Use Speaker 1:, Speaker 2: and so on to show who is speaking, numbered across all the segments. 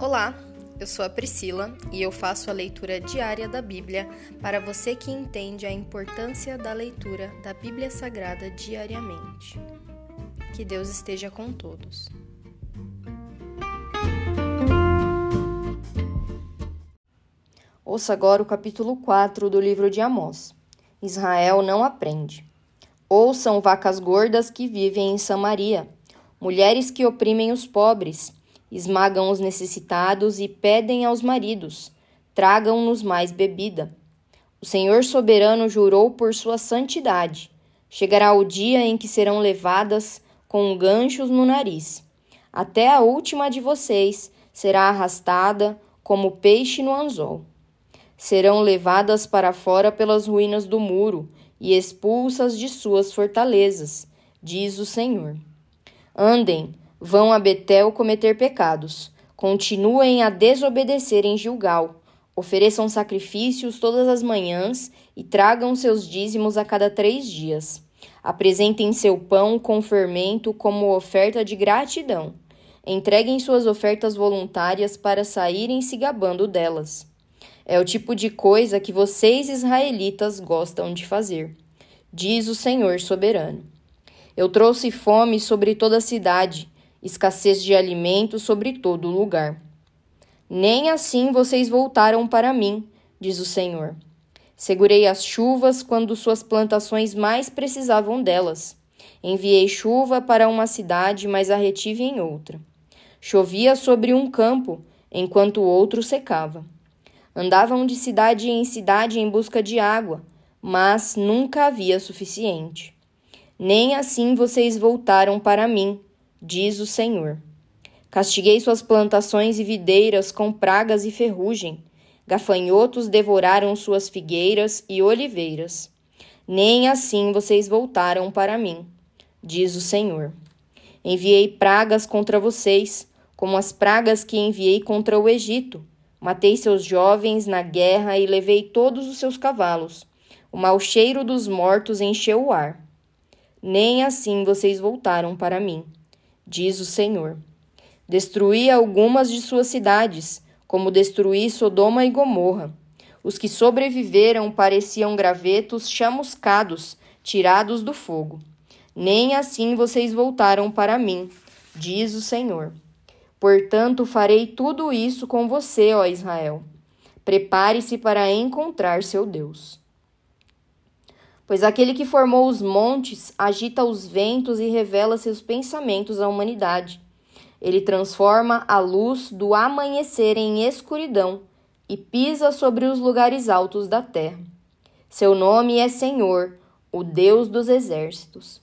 Speaker 1: Olá, eu sou a Priscila e eu faço a leitura diária da Bíblia para você que entende a importância da leitura da Bíblia Sagrada diariamente. Que Deus esteja com todos.
Speaker 2: Ouça agora o capítulo 4 do livro de Amós. Israel não aprende. Ouçam vacas gordas que vivem em Samaria, mulheres que oprimem os pobres esmagam os necessitados e pedem aos maridos: tragam-nos mais bebida. O Senhor soberano jurou por sua santidade. Chegará o dia em que serão levadas com ganchos no nariz. Até a última de vocês será arrastada como peixe no anzol. Serão levadas para fora pelas ruínas do muro e expulsas de suas fortalezas, diz o Senhor. Andem, Vão a Betel cometer pecados. Continuem a desobedecer em Gilgal. Ofereçam sacrifícios todas as manhãs e tragam seus dízimos a cada três dias. Apresentem seu pão com fermento como oferta de gratidão. Entreguem suas ofertas voluntárias para saírem se gabando delas. É o tipo de coisa que vocês, israelitas, gostam de fazer, diz o Senhor soberano. Eu trouxe fome sobre toda a cidade escassez de alimentos sobre todo lugar. Nem assim vocês voltaram para mim, diz o Senhor. Segurei as chuvas quando suas plantações mais precisavam delas. Enviei chuva para uma cidade, mas a retive em outra. Chovia sobre um campo, enquanto o outro secava. Andavam de cidade em cidade em busca de água, mas nunca havia suficiente. Nem assim vocês voltaram para mim, diz o Senhor. Castiguei suas plantações e videiras com pragas e ferrugem. Gafanhotos devoraram suas figueiras e oliveiras. Nem assim vocês voltaram para mim, diz o Senhor. Enviei pragas contra vocês, como as pragas que enviei contra o Egito. Matei seus jovens na guerra e levei todos os seus cavalos. O mau cheiro dos mortos encheu o ar. Nem assim vocês voltaram para mim diz o Senhor. Destruí algumas de suas cidades, como destruí Sodoma e Gomorra. Os que sobreviveram pareciam gravetos chamuscados, tirados do fogo. Nem assim vocês voltaram para mim, diz o Senhor. Portanto, farei tudo isso com você, ó Israel. Prepare-se para encontrar seu Deus. Pois aquele que formou os montes agita os ventos e revela seus pensamentos à humanidade. Ele transforma a luz do amanhecer em escuridão e pisa sobre os lugares altos da terra. Seu nome é Senhor, o Deus dos exércitos.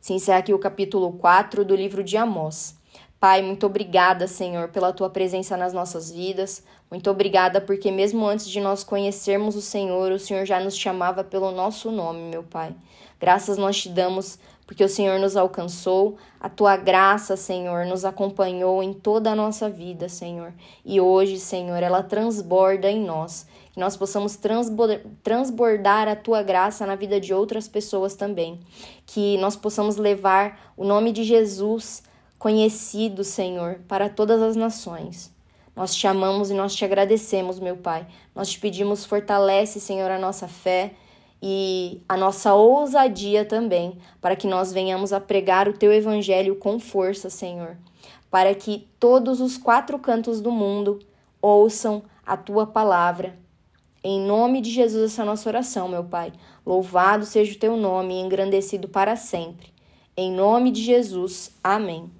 Speaker 2: Se encerra aqui o capítulo 4 do livro de Amós. Pai, muito obrigada, Senhor, pela tua presença nas nossas vidas. Muito obrigada porque, mesmo antes de nós conhecermos o Senhor, o Senhor já nos chamava pelo nosso nome, meu Pai. Graças nós te damos porque o Senhor nos alcançou, a tua graça, Senhor, nos acompanhou em toda a nossa vida, Senhor. E hoje, Senhor, ela transborda em nós. Que nós possamos transbordar a tua graça na vida de outras pessoas também. Que nós possamos levar o nome de Jesus conhecido, Senhor, para todas as nações. Nós te amamos e nós te agradecemos, meu Pai. Nós te pedimos, fortalece, Senhor, a nossa fé e a nossa ousadia também, para que nós venhamos a pregar o teu evangelho com força, Senhor, para que todos os quatro cantos do mundo ouçam a tua palavra. Em nome de Jesus, essa é a nossa oração, meu Pai. Louvado seja o teu nome e engrandecido para sempre. Em nome de Jesus. Amém.